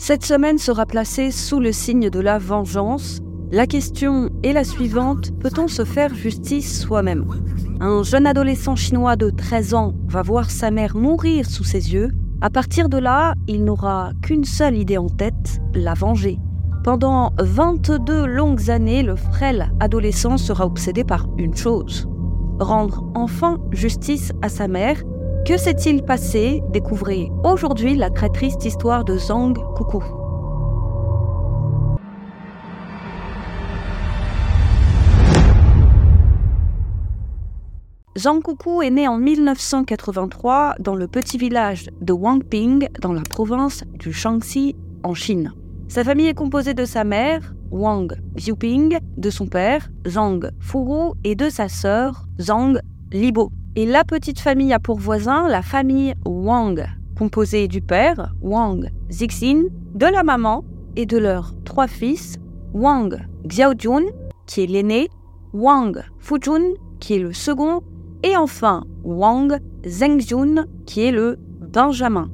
Cette semaine sera placée sous le signe de la vengeance. La question est la suivante, peut-on se faire justice soi-même? Un jeune adolescent chinois de 13 ans va voir sa mère mourir sous ses yeux. À partir de là, il n'aura qu'une seule idée en tête, la venger. Pendant 22 longues années, le frêle adolescent sera obsédé par une chose, rendre enfin justice à sa mère que s'est-il passé? Découvrez aujourd'hui la très triste histoire de Zhang Kuku. Zhang Kuku est né en 1983 dans le petit village de Wangping, dans la province du Shaanxi, en Chine. Sa famille est composée de sa mère, Wang Xiuping, de son père, Zhang Furu, et de sa sœur, Zhang Libo. Et la petite famille a pour voisin la famille Wang, composée du père, Wang Zixin, de la maman et de leurs trois fils, Wang Xiaojun, qui est l'aîné, Wang Fujun, qui est le second, et enfin Wang Zhengjun, qui est le benjamin.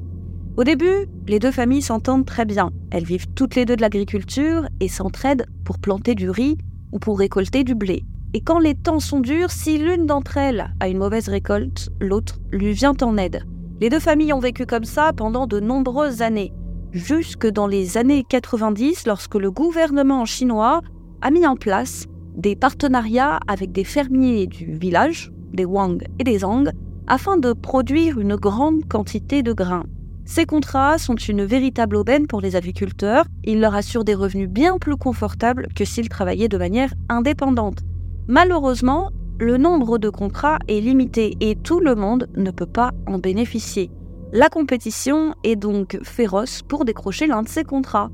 Au début, les deux familles s'entendent très bien. Elles vivent toutes les deux de l'agriculture et s'entraident pour planter du riz ou pour récolter du blé. Et quand les temps sont durs, si l'une d'entre elles a une mauvaise récolte, l'autre lui vient en aide. Les deux familles ont vécu comme ça pendant de nombreuses années, jusque dans les années 90 lorsque le gouvernement chinois a mis en place des partenariats avec des fermiers du village, des Wang et des Zhang, afin de produire une grande quantité de grains. Ces contrats sont une véritable aubaine pour les agriculteurs, ils leur assurent des revenus bien plus confortables que s'ils travaillaient de manière indépendante. Malheureusement, le nombre de contrats est limité et tout le monde ne peut pas en bénéficier. La compétition est donc féroce pour décrocher l'un de ces contrats.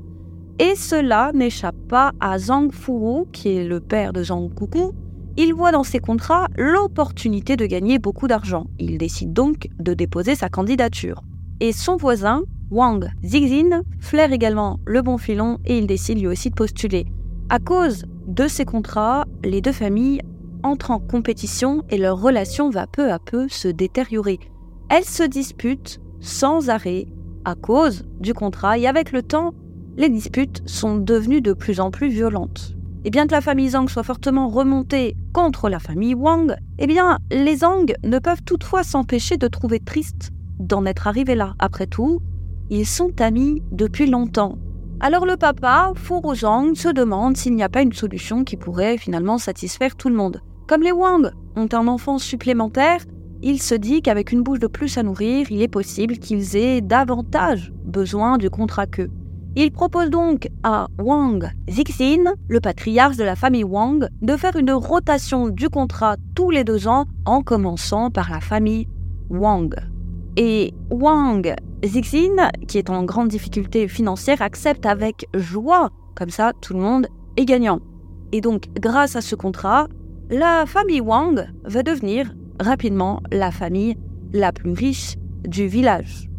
Et cela n'échappe pas à Zhang Furu, qui est le père de Zhang Kuku. Il voit dans ces contrats l'opportunité de gagner beaucoup d'argent. Il décide donc de déposer sa candidature. Et son voisin, Wang Zixin, flaire également le bon filon et il décide lui aussi de postuler. À cause de ces contrats, les deux familles entrent en compétition et leur relation va peu à peu se détériorer. Elles se disputent sans arrêt à cause du contrat et avec le temps, les disputes sont devenues de plus en plus violentes. Et bien que la famille Zhang soit fortement remontée contre la famille Wang, eh bien les Zhang ne peuvent toutefois s'empêcher de trouver triste d'en être arrivés là. Après tout, ils sont amis depuis longtemps alors le papa, Zhang, se demande s'il n'y a pas une solution qui pourrait finalement satisfaire tout le monde. Comme les Wang ont un enfant supplémentaire, il se dit qu'avec une bouche de plus à nourrir, il est possible qu'ils aient davantage besoin du contrat qu'eux. Il propose donc à Wang Zixin, le patriarche de la famille Wang, de faire une rotation du contrat tous les deux ans en commençant par la famille Wang. Et Wang Zixin, qui est en grande difficulté financière, accepte avec joie. Comme ça, tout le monde est gagnant. Et donc, grâce à ce contrat, la famille Wang va devenir rapidement la famille la plus riche du village.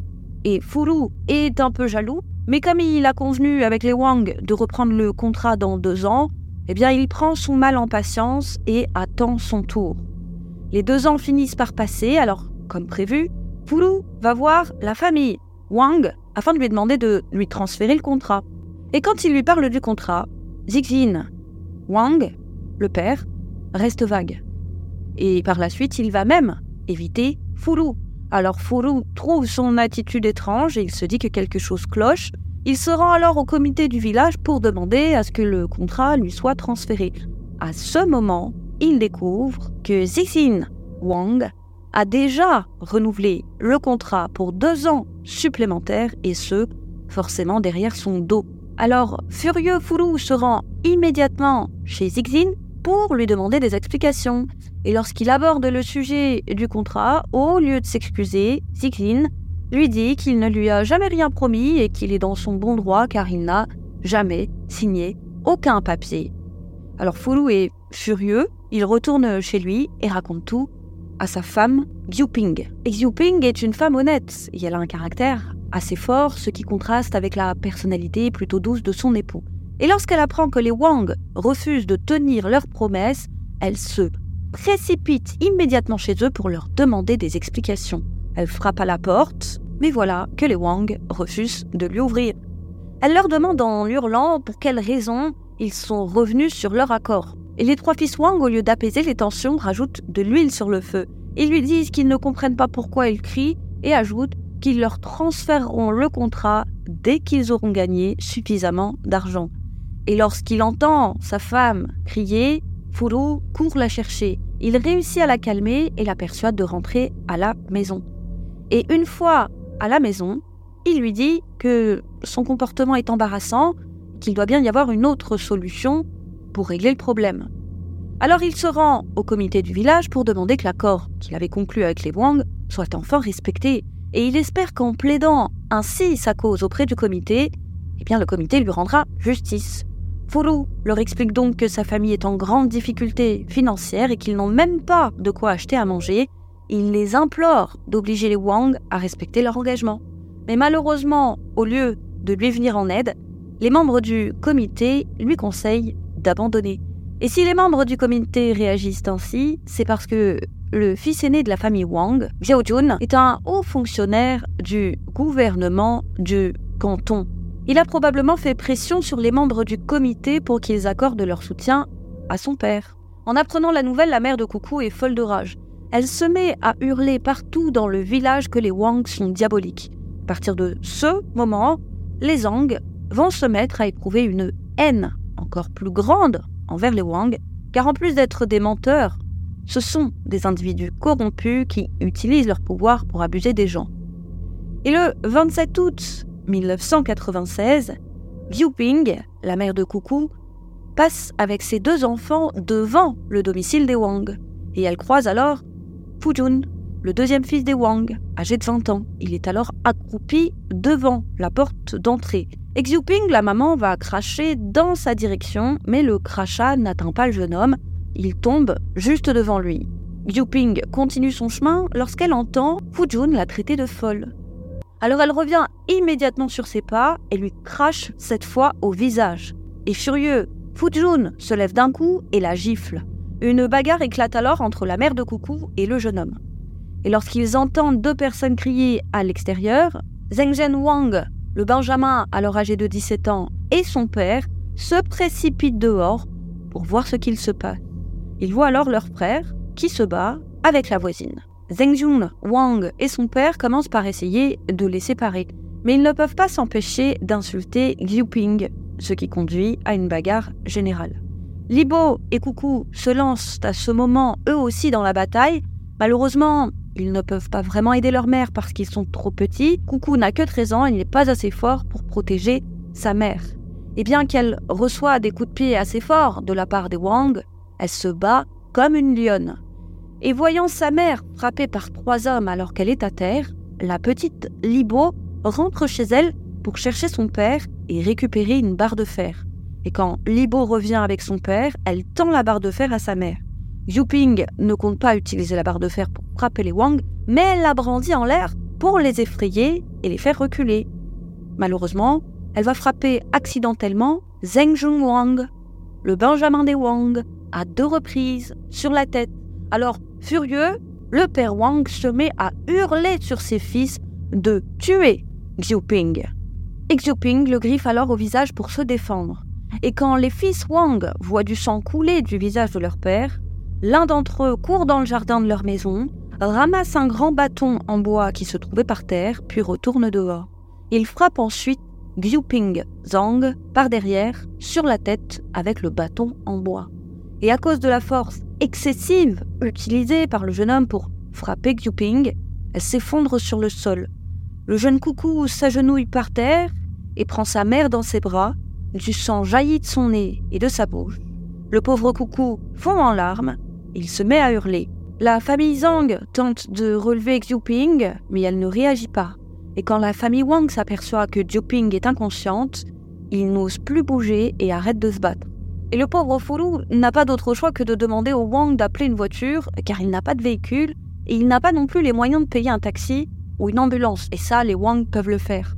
Et Furu est un peu jaloux, mais comme il a convenu avec les Wang de reprendre le contrat dans deux ans, eh bien il prend son mal en patience et attend son tour. Les deux ans finissent par passer, alors, comme prévu, Fulu va voir la famille Wang afin de lui demander de lui transférer le contrat. Et quand il lui parle du contrat, Zixin, Wang, le père, reste vague. Et par la suite, il va même éviter Fulu. Alors Fulu trouve son attitude étrange et il se dit que quelque chose cloche. Il se rend alors au comité du village pour demander à ce que le contrat lui soit transféré. À ce moment, il découvre que Zixin Wang a déjà renouvelé le contrat pour deux ans supplémentaires et ce, forcément derrière son dos. Alors, furieux, Furu se rend immédiatement chez Zixin pour lui demander des explications. Et lorsqu'il aborde le sujet du contrat, au lieu de s'excuser, Zixin lui dit qu'il ne lui a jamais rien promis et qu'il est dans son bon droit car il n'a jamais signé aucun papier. Alors Furu est furieux, il retourne chez lui et raconte tout à sa femme, Xiuping. Et Xiuping est une femme honnête et elle a un caractère assez fort, ce qui contraste avec la personnalité plutôt douce de son époux. Et lorsqu'elle apprend que les Wang refusent de tenir leurs promesses, elle se précipite immédiatement chez eux pour leur demander des explications. Elle frappe à la porte, mais voilà que les Wang refusent de lui ouvrir. Elle leur demande en hurlant pour quelles raisons ils sont revenus sur leur accord. Et les trois fils Wang, au lieu d'apaiser les tensions, rajoutent de l'huile sur le feu. Ils lui disent qu'ils ne comprennent pas pourquoi ils crient et ajoutent qu'ils leur transféreront le contrat dès qu'ils auront gagné suffisamment d'argent. Et lorsqu'il entend sa femme crier, Furu court la chercher. Il réussit à la calmer et la persuade de rentrer à la maison. Et une fois à la maison, il lui dit que son comportement est embarrassant, qu'il doit bien y avoir une autre solution pour régler le problème. Alors il se rend au comité du village pour demander que l'accord qu'il avait conclu avec les Wang soit enfin respecté, et il espère qu'en plaidant ainsi sa cause auprès du comité, eh bien le comité lui rendra justice. Furu leur explique donc que sa famille est en grande difficulté financière et qu'ils n'ont même pas de quoi acheter à manger. Il les implore d'obliger les Wang à respecter leur engagement. Mais malheureusement, au lieu de lui venir en aide, les membres du comité lui conseillent d'abandonner. Et si les membres du comité réagissent ainsi, c'est parce que le fils aîné de la famille Wang, Xiao Jun, est un haut fonctionnaire du gouvernement du canton. Il a probablement fait pression sur les membres du comité pour qu'ils accordent leur soutien à son père. En apprenant la nouvelle, la mère de Coucou est folle de rage. Elle se met à hurler partout dans le village que les Wang sont diaboliques. À partir de ce moment, les Zhang vont se mettre à éprouver une haine encore plus grande envers les Wang, car en plus d'être des menteurs, ce sont des individus corrompus qui utilisent leur pouvoir pour abuser des gens. Et le 27 août 1996, Liu Ping, la mère de Coucou, passe avec ses deux enfants devant le domicile des Wang, et elle croise alors Fu Jun, le deuxième fils des Wang, âgé de 20 ans. Il est alors accroupi devant la porte d'entrée. Et Xiuping, la maman, va cracher dans sa direction, mais le crachat n'atteint pas le jeune homme. Il tombe juste devant lui. Xiuping continue son chemin lorsqu'elle entend Jun la traiter de folle. Alors elle revient immédiatement sur ses pas et lui crache cette fois au visage. Et furieux, Jun se lève d'un coup et la gifle. Une bagarre éclate alors entre la mère de Coucou et le jeune homme. Et lorsqu'ils entendent deux personnes crier à l'extérieur, Zhengzhen Wang, le Benjamin alors âgé de 17 ans, et son père se précipitent dehors pour voir ce qu'il se passe. Ils voient alors leur frère qui se bat avec la voisine. Zhengjun Wang et son père commencent par essayer de les séparer, mais ils ne peuvent pas s'empêcher d'insulter Liu Ping, ce qui conduit à une bagarre générale. Libo et Coucou se lancent à ce moment eux aussi dans la bataille. Malheureusement, ils ne peuvent pas vraiment aider leur mère parce qu'ils sont trop petits. Coucou n'a que 13 ans et il n'est pas assez fort pour protéger sa mère. Et bien qu'elle reçoit des coups de pied assez forts de la part des Wang, elle se bat comme une lionne. Et voyant sa mère frappée par trois hommes alors qu'elle est à terre, la petite Libo rentre chez elle pour chercher son père et récupérer une barre de fer. Et quand Libo revient avec son père, elle tend la barre de fer à sa mère. Ping ne compte pas utiliser la barre de fer pour frapper les Wang, mais elle la brandit en l'air pour les effrayer et les faire reculer. Malheureusement, elle va frapper accidentellement Zheng Jung Wang, le Benjamin des Wang, à deux reprises sur la tête. Alors, furieux, le père Wang se met à hurler sur ses fils de tuer Ping. Et Ping le griffe alors au visage pour se défendre. Et quand les fils Wang voient du sang couler du visage de leur père, L'un d'entre eux court dans le jardin de leur maison, ramasse un grand bâton en bois qui se trouvait par terre, puis retourne dehors. Il frappe ensuite Xiuping Zhang par derrière, sur la tête, avec le bâton en bois. Et à cause de la force excessive utilisée par le jeune homme pour frapper Xiuping, elle s'effondre sur le sol. Le jeune coucou s'agenouille par terre et prend sa mère dans ses bras. Du sang jaillit de son nez et de sa bouche. Le pauvre coucou fond en larmes il se met à hurler. La famille Zhang tente de relever Ping, mais elle ne réagit pas. Et quand la famille Wang s'aperçoit que Ping est inconsciente, il n'ose plus bouger et arrête de se battre. Et le pauvre Fulu n'a pas d'autre choix que de demander au Wang d'appeler une voiture, car il n'a pas de véhicule, et il n'a pas non plus les moyens de payer un taxi ou une ambulance, et ça, les Wang peuvent le faire.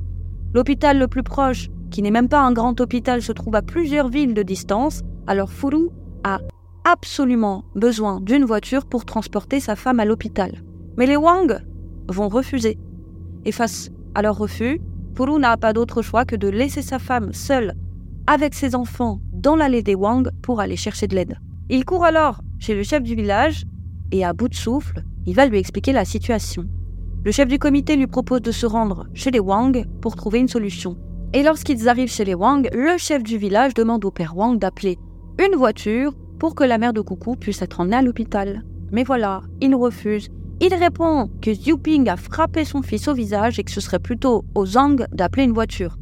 L'hôpital le plus proche, qui n'est même pas un grand hôpital, se trouve à plusieurs villes de distance, alors Fulu a absolument besoin d'une voiture pour transporter sa femme à l'hôpital. Mais les Wang vont refuser. Et face à leur refus, Furu n'a pas d'autre choix que de laisser sa femme seule avec ses enfants dans l'allée des Wang pour aller chercher de l'aide. Il court alors chez le chef du village et à bout de souffle, il va lui expliquer la situation. Le chef du comité lui propose de se rendre chez les Wang pour trouver une solution. Et lorsqu'ils arrivent chez les Wang, le chef du village demande au père Wang d'appeler une voiture pour que la mère de Coucou puisse être emmenée à l'hôpital. Mais voilà, il refuse il répond que Xu Ping a frappé son fils au visage et que ce serait plutôt aux Zhang d'appeler une voiture.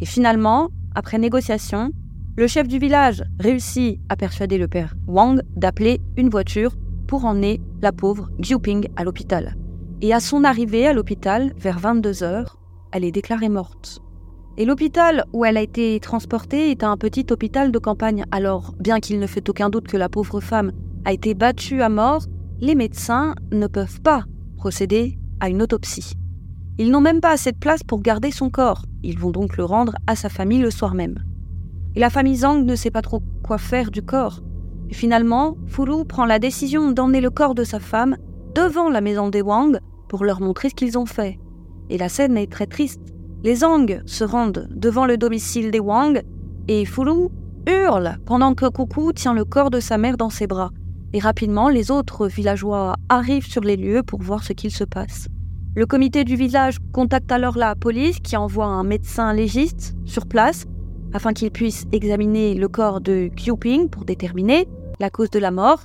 Et finalement, après négociation, le chef du village réussit à persuader le père Wang d'appeler une voiture pour emmener la pauvre Xu Ping à l'hôpital. Et à son arrivée à l'hôpital, vers 22 heures, elle est déclarée morte. Et l'hôpital où elle a été transportée est un petit hôpital de campagne. Alors, bien qu'il ne fait aucun doute que la pauvre femme a été battue à mort, les médecins ne peuvent pas procéder à une autopsie. Ils n'ont même pas assez de place pour garder son corps. Ils vont donc le rendre à sa famille le soir même. Et la famille Zhang ne sait pas trop quoi faire du corps. Et finalement, Furu prend la décision d'emmener le corps de sa femme devant la maison des Wang pour leur montrer ce qu'ils ont fait. Et la scène est très triste. Les Zhang se rendent devant le domicile des Wang et Furu hurle pendant que Coucou tient le corps de sa mère dans ses bras et rapidement les autres villageois arrivent sur les lieux pour voir ce qu'il se passe. Le comité du village contacte alors la police qui envoie un médecin légiste sur place afin qu'il puisse examiner le corps de Ping pour déterminer la cause de la mort.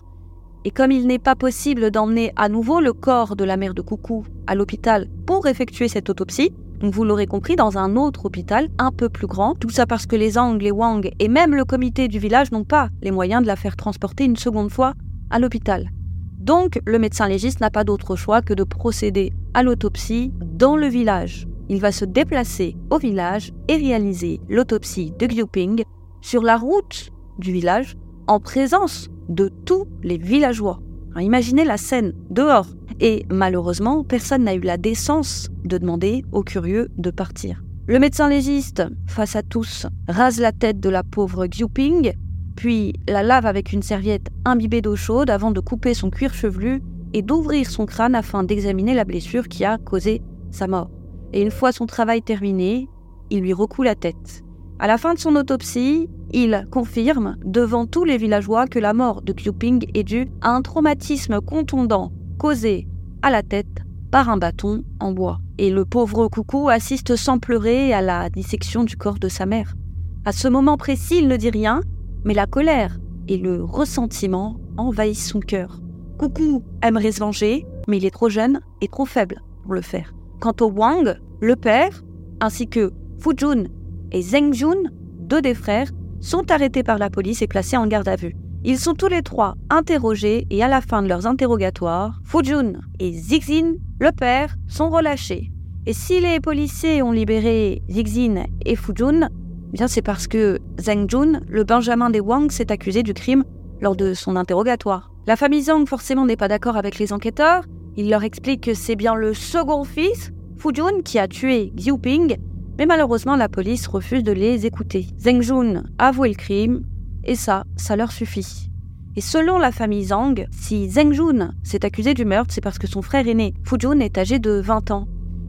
Et comme il n'est pas possible d'emmener à nouveau le corps de la mère de Coucou à l'hôpital pour effectuer cette autopsie, vous l'aurez compris, dans un autre hôpital un peu plus grand, tout ça parce que les Ang, les Wang et même le comité du village n'ont pas les moyens de la faire transporter une seconde fois à l'hôpital. Donc, le médecin légiste n'a pas d'autre choix que de procéder à l'autopsie dans le village. Il va se déplacer au village et réaliser l'autopsie de Xiuping sur la route du village en présence de tous les villageois. Imaginez la scène dehors. Et malheureusement, personne n'a eu la décence de demander aux curieux de partir. Le médecin légiste, face à tous, rase la tête de la pauvre Xiuping puis la lave avec une serviette imbibée d'eau chaude avant de couper son cuir chevelu et d'ouvrir son crâne afin d'examiner la blessure qui a causé sa mort. Et une fois son travail terminé, il lui recoue la tête. À la fin de son autopsie, il confirme devant tous les villageois que la mort de Ping est due à un traumatisme contondant causé à la tête par un bâton en bois. Et le pauvre coucou assiste sans pleurer à la dissection du corps de sa mère. À ce moment précis, il ne dit rien, mais la colère et le ressentiment envahissent son cœur. Coucou aimerait se venger, mais il est trop jeune et trop faible pour le faire. Quant au Wang, le père, ainsi que Fujun et Zheng Jun, deux des frères, sont arrêtés par la police et placés en garde à vue. Ils sont tous les trois interrogés et à la fin de leurs interrogatoires, Fujun et Zixin, le père, sont relâchés. Et si les policiers ont libéré Zixin et Fujun, Bien, c'est parce que Zhang Jun, le Benjamin des Wang, s'est accusé du crime lors de son interrogatoire. La famille Zhang, forcément, n'est pas d'accord avec les enquêteurs. Il leur explique que c'est bien le second fils, Jun, qui a tué Xiu Ping, mais malheureusement, la police refuse de les écouter. Zheng Jun avoue le crime, et ça, ça leur suffit. Et selon la famille Zhang, si Zheng Jun s'est accusé du meurtre, c'est parce que son frère aîné, Jun, est âgé de 20 ans.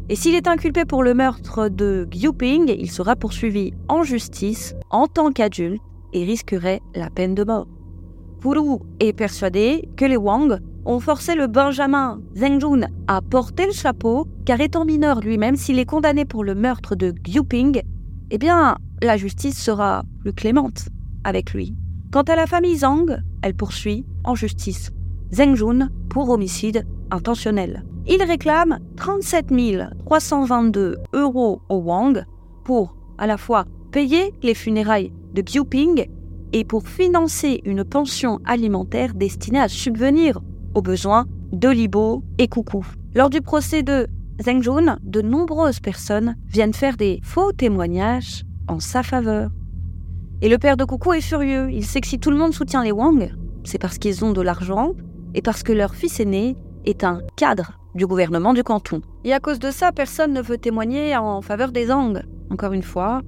Et s'il est inculpé pour le meurtre de Ping, il sera poursuivi en justice en tant qu'adulte et risquerait la peine de mort. Furu est persuadé que les Wang ont forcé le Benjamin Zhengjun à porter le chapeau, car étant mineur lui-même, s'il est condamné pour le meurtre de Ping, eh bien, la justice sera plus clémente avec lui. Quant à la famille Zhang, elle poursuit en justice Zhengjun pour homicide intentionnel. Il réclame 37 322 euros au Wang pour à la fois payer les funérailles de Ping et pour financer une pension alimentaire destinée à subvenir aux besoins de Libo et Coucou. Lors du procès de Zheng Jun, de nombreuses personnes viennent faire des faux témoignages en sa faveur. Et le père de Coucou est furieux. Il sait que si tout le monde soutient les Wang, c'est parce qu'ils ont de l'argent et parce que leur fils aîné est un cadre du gouvernement du canton. Et à cause de ça, personne ne veut témoigner en faveur des Zhang. Encore une fois,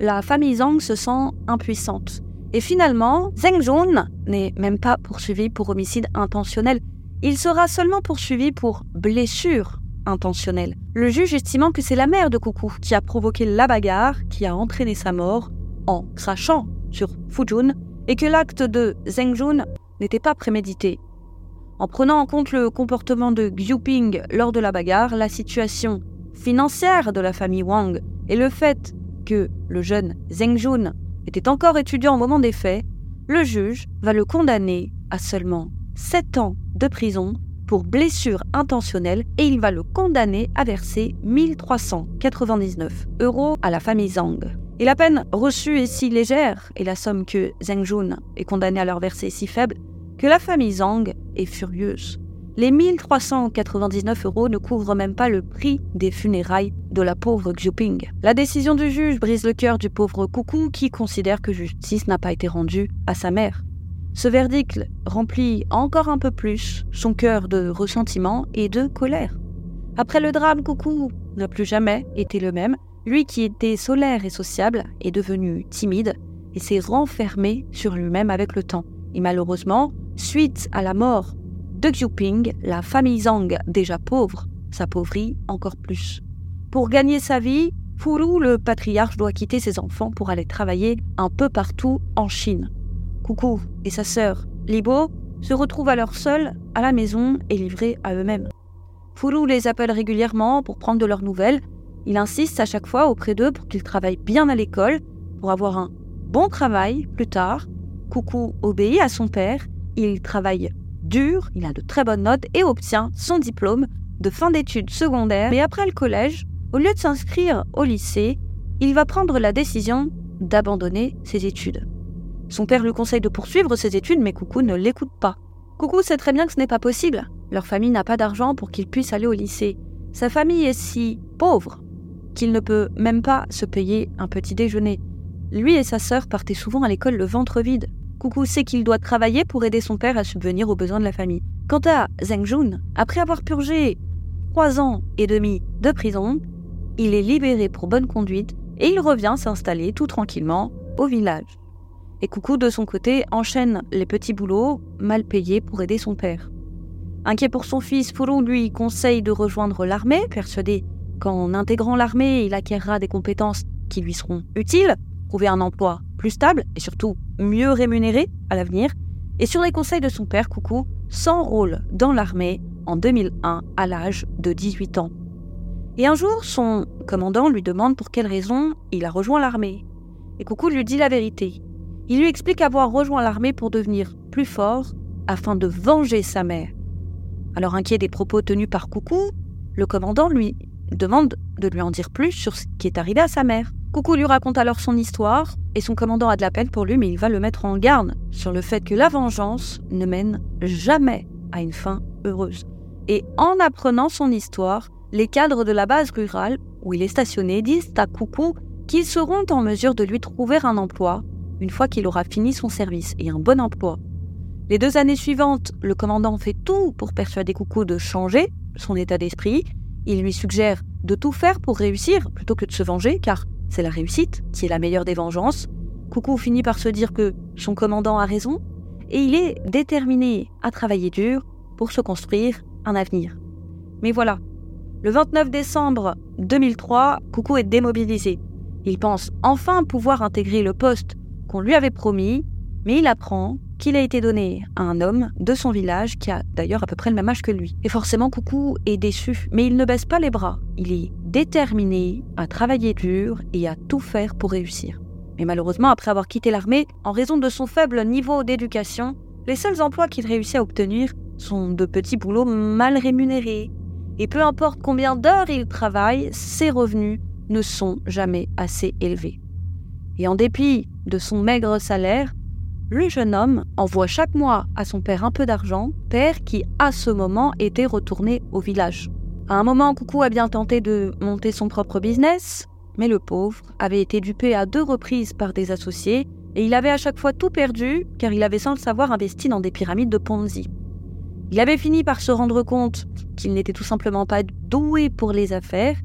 la famille Zhang se sent impuissante. Et finalement, Zheng Jun n'est même pas poursuivi pour homicide intentionnel. Il sera seulement poursuivi pour blessure intentionnelle. Le juge estimant que c'est la mère de Coucou qui a provoqué la bagarre qui a entraîné sa mort en crachant sur Fujun et que l'acte de Zheng Jun n'était pas prémédité. En prenant en compte le comportement de Ping lors de la bagarre, la situation financière de la famille Wang et le fait que le jeune Zheng Jun était encore étudiant au moment des faits, le juge va le condamner à seulement 7 ans de prison pour blessure intentionnelle et il va le condamner à verser 1399 euros à la famille Zhang. Et la peine reçue est si légère et la somme que Zheng Jun est condamné à leur verser si faible que la famille Zhang est furieuse. Les 1399 euros ne couvrent même pas le prix des funérailles de la pauvre Xiuping. La décision du juge brise le cœur du pauvre Coucou qui considère que justice n'a pas été rendue à sa mère. Ce verdict remplit encore un peu plus son cœur de ressentiment et de colère. Après le drame, Coucou n'a plus jamais été le même. Lui qui était solaire et sociable est devenu timide et s'est renfermé sur lui-même avec le temps. Et malheureusement, suite à la mort de Xiuping, la famille Zhang, déjà pauvre, s'appauvrit encore plus. Pour gagner sa vie, Furu, le patriarche, doit quitter ses enfants pour aller travailler un peu partout en Chine. Coucou et sa sœur, Libo, se retrouvent alors seuls à la maison et livrés à eux-mêmes. Furu les appelle régulièrement pour prendre de leurs nouvelles. Il insiste à chaque fois auprès d'eux pour qu'ils travaillent bien à l'école, pour avoir un bon travail plus tard. Coucou obéit à son père, il travaille dur, il a de très bonnes notes et obtient son diplôme de fin d'études secondaires. Mais après le collège, au lieu de s'inscrire au lycée, il va prendre la décision d'abandonner ses études. Son père lui conseille de poursuivre ses études, mais Coucou ne l'écoute pas. Coucou sait très bien que ce n'est pas possible. Leur famille n'a pas d'argent pour qu'il puisse aller au lycée. Sa famille est si pauvre qu'il ne peut même pas se payer un petit déjeuner. Lui et sa sœur partaient souvent à l'école le ventre vide. Coucou sait qu'il doit travailler pour aider son père à subvenir aux besoins de la famille. Quant à Zheng Jun, après avoir purgé trois ans et demi de prison, il est libéré pour bonne conduite et il revient s'installer tout tranquillement au village. Et Coucou, de son côté, enchaîne les petits boulots mal payés pour aider son père. Inquiet pour son fils, Furu lui conseille de rejoindre l'armée, persuadé qu'en intégrant l'armée, il acquérera des compétences qui lui seront utiles, trouver un emploi plus stable et surtout mieux rémunéré à l'avenir. Et sur les conseils de son père, Coucou s'enrôle dans l'armée en 2001 à l'âge de 18 ans. Et un jour, son commandant lui demande pour quelle raison il a rejoint l'armée. Et Coucou lui dit la vérité. Il lui explique avoir rejoint l'armée pour devenir plus fort afin de venger sa mère. Alors inquiet des propos tenus par Coucou, le commandant lui demande de lui en dire plus sur ce qui est arrivé à sa mère. Coucou lui raconte alors son histoire et son commandant a de la peine pour lui mais il va le mettre en garde sur le fait que la vengeance ne mène jamais à une fin heureuse. Et en apprenant son histoire, les cadres de la base rurale où il est stationné disent à Coucou qu'ils seront en mesure de lui trouver un emploi une fois qu'il aura fini son service et un bon emploi. Les deux années suivantes, le commandant fait tout pour persuader Coucou de changer son état d'esprit. Il lui suggère de tout faire pour réussir plutôt que de se venger, car c'est la réussite qui est la meilleure des vengeances. Coucou finit par se dire que son commandant a raison, et il est déterminé à travailler dur pour se construire un avenir. Mais voilà, le 29 décembre 2003, Coucou est démobilisé. Il pense enfin pouvoir intégrer le poste qu'on lui avait promis, mais il apprend qu'il a été donné à un homme de son village qui a d'ailleurs à peu près le même âge que lui. Et forcément, Coucou est déçu, mais il ne baisse pas les bras. Il est déterminé à travailler dur et à tout faire pour réussir. Mais malheureusement, après avoir quitté l'armée, en raison de son faible niveau d'éducation, les seuls emplois qu'il réussit à obtenir sont de petits boulots mal rémunérés. Et peu importe combien d'heures il travaille, ses revenus ne sont jamais assez élevés. Et en dépit de son maigre salaire, le jeune homme envoie chaque mois à son père un peu d'argent, père qui à ce moment était retourné au village. À un moment, Coucou a bien tenté de monter son propre business, mais le pauvre avait été dupé à deux reprises par des associés et il avait à chaque fois tout perdu car il avait sans le savoir investi dans des pyramides de Ponzi. Il avait fini par se rendre compte qu'il n'était tout simplement pas doué pour les affaires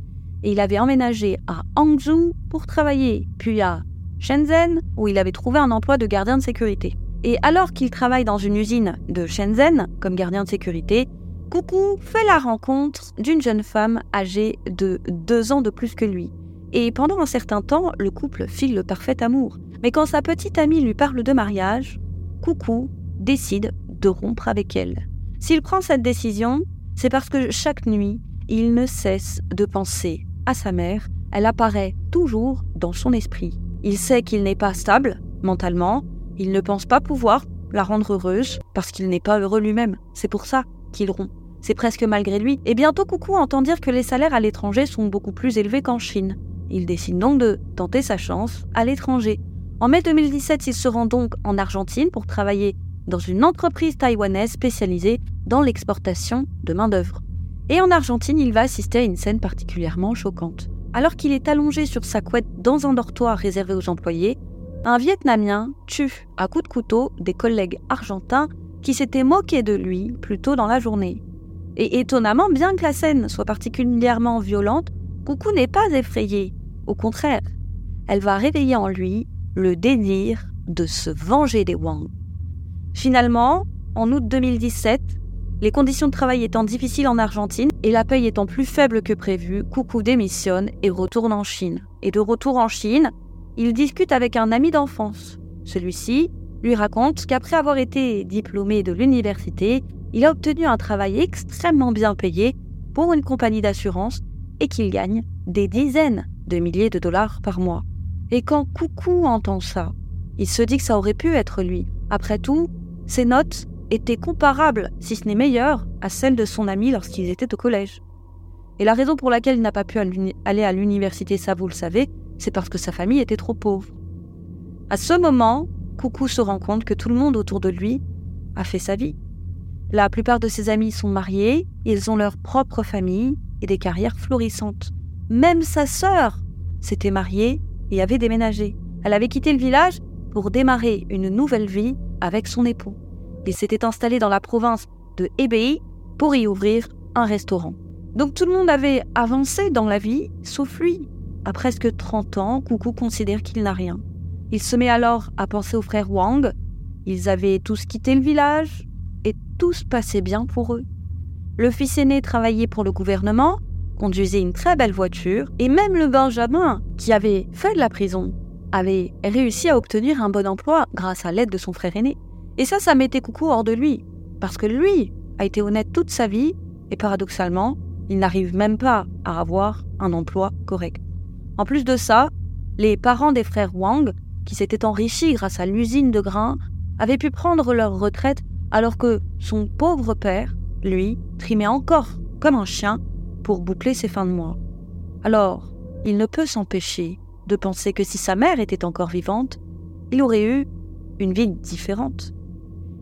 et il avait emménagé à Hangzhou pour travailler, puis à Shenzhen, où il avait trouvé un emploi de gardien de sécurité. Et alors qu'il travaille dans une usine de Shenzhen comme gardien de sécurité, Coucou fait la rencontre d'une jeune femme âgée de deux ans de plus que lui. Et pendant un certain temps, le couple file le parfait amour. Mais quand sa petite amie lui parle de mariage, Coucou décide de rompre avec elle. S'il prend cette décision, c'est parce que chaque nuit, il ne cesse de penser à sa mère. Elle apparaît toujours dans son esprit. Il sait qu'il n'est pas stable mentalement. Il ne pense pas pouvoir la rendre heureuse parce qu'il n'est pas heureux lui-même. C'est pour ça qu'il rompt. C'est presque malgré lui. Et bientôt, Coucou entend dire que les salaires à l'étranger sont beaucoup plus élevés qu'en Chine. Il décide donc de tenter sa chance à l'étranger. En mai 2017, il se rend donc en Argentine pour travailler dans une entreprise taïwanaise spécialisée dans l'exportation de main-d'œuvre. Et en Argentine, il va assister à une scène particulièrement choquante. Alors qu'il est allongé sur sa couette dans un dortoir réservé aux employés, un Vietnamien tue à coups de couteau des collègues argentins qui s'étaient moqués de lui plus tôt dans la journée. Et étonnamment, bien que la scène soit particulièrement violente, Coucou n'est pas effrayée. Au contraire, elle va réveiller en lui le désir de se venger des Wang. Finalement, en août 2017, les conditions de travail étant difficiles en Argentine et la paye étant plus faible que prévu, Coucou démissionne et retourne en Chine. Et de retour en Chine, il discute avec un ami d'enfance. Celui-ci lui raconte qu'après avoir été diplômé de l'université, il a obtenu un travail extrêmement bien payé pour une compagnie d'assurance et qu'il gagne des dizaines de milliers de dollars par mois. Et quand Coucou entend ça, il se dit que ça aurait pu être lui. Après tout, ses notes étaient comparables, si ce n'est meilleures, à celles de son ami lorsqu'ils étaient au collège. Et la raison pour laquelle il n'a pas pu aller à l'université, ça vous le savez, c'est parce que sa famille était trop pauvre. À ce moment, Coucou se rend compte que tout le monde autour de lui a fait sa vie. La plupart de ses amis sont mariés, ils ont leur propre famille et des carrières florissantes. Même sa sœur s'était mariée et avait déménagé. Elle avait quitté le village pour démarrer une nouvelle vie avec son époux. Il s'était installé dans la province de Hebei pour y ouvrir un restaurant. Donc tout le monde avait avancé dans la vie, sauf lui. À presque 30 ans, Coucou considère qu'il n'a rien. Il se met alors à penser aux frères Wang. Ils avaient tous quitté le village et tout se passait bien pour eux. Le fils aîné travaillait pour le gouvernement, conduisait une très belle voiture, et même le Benjamin, qui avait fait de la prison, avait réussi à obtenir un bon emploi grâce à l'aide de son frère aîné. Et ça, ça mettait Coucou hors de lui, parce que lui a été honnête toute sa vie, et paradoxalement, il n'arrive même pas à avoir un emploi correct. En plus de ça, les parents des frères Wang, qui s'étaient enrichis grâce à l'usine de grains, avaient pu prendre leur retraite alors que son pauvre père, lui, trimait encore comme un chien pour boucler ses fins de mois. Alors, il ne peut s'empêcher de penser que si sa mère était encore vivante, il aurait eu une vie différente.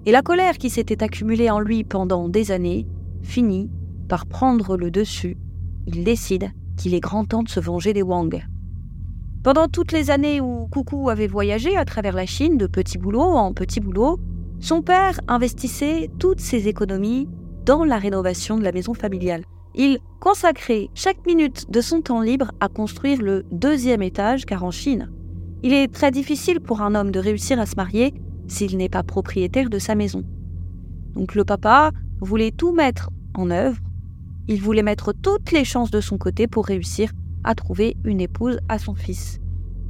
Et la colère qui s'était accumulée en lui pendant des années finit par prendre le dessus. Il décide qu'il est grand temps de se venger des Wang. Pendant toutes les années où Coucou avait voyagé à travers la Chine de petit boulot en petit boulot, son père investissait toutes ses économies dans la rénovation de la maison familiale. Il consacrait chaque minute de son temps libre à construire le deuxième étage car en Chine, il est très difficile pour un homme de réussir à se marier s'il n'est pas propriétaire de sa maison. Donc le papa voulait tout mettre en œuvre, il voulait mettre toutes les chances de son côté pour réussir à trouver une épouse à son fils.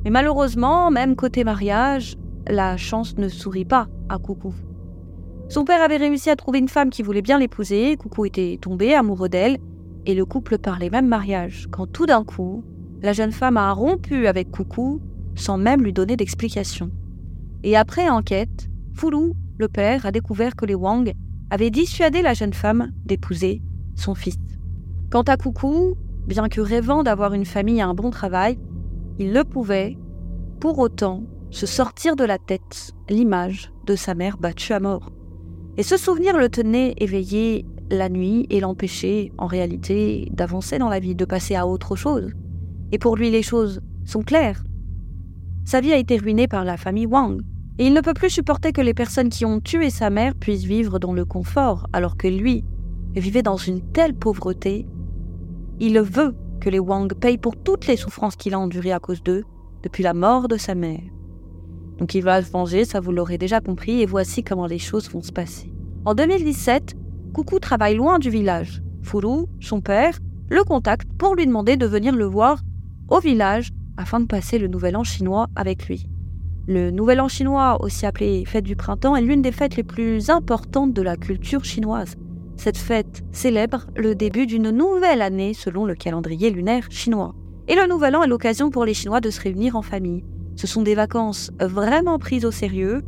Mais malheureusement, même côté mariage, la chance ne sourit pas à Coucou. Son père avait réussi à trouver une femme qui voulait bien l'épouser, Coucou était tombé amoureux d'elle, et le couple parlait même mariage, quand tout d'un coup, la jeune femme a rompu avec Coucou sans même lui donner d'explication. Et après enquête, Foulou, le père, a découvert que les Wang avaient dissuadé la jeune femme d'épouser son fils. Quant à Coucou, bien que rêvant d'avoir une famille et un bon travail, il ne pouvait, pour autant, se sortir de la tête l'image de sa mère battue à mort. Et ce souvenir le tenait éveillé la nuit et l'empêchait, en réalité, d'avancer dans la vie, de passer à autre chose. Et pour lui, les choses sont claires. Sa vie a été ruinée par la famille Wang, et il ne peut plus supporter que les personnes qui ont tué sa mère puissent vivre dans le confort, alors que lui vivait dans une telle pauvreté. Il veut que les Wang payent pour toutes les souffrances qu'il a endurées à cause d'eux depuis la mort de sa mère. Donc il va se venger, ça vous l'aurez déjà compris, et voici comment les choses vont se passer. En 2017, Coucou travaille loin du village. Furu, son père, le contacte pour lui demander de venir le voir au village afin de passer le nouvel an chinois avec lui. Le nouvel an chinois, aussi appelé fête du printemps, est l'une des fêtes les plus importantes de la culture chinoise. Cette fête célèbre le début d'une nouvelle année selon le calendrier lunaire chinois. Et le nouvel an est l'occasion pour les Chinois de se réunir en famille. Ce sont des vacances vraiment prises au sérieux.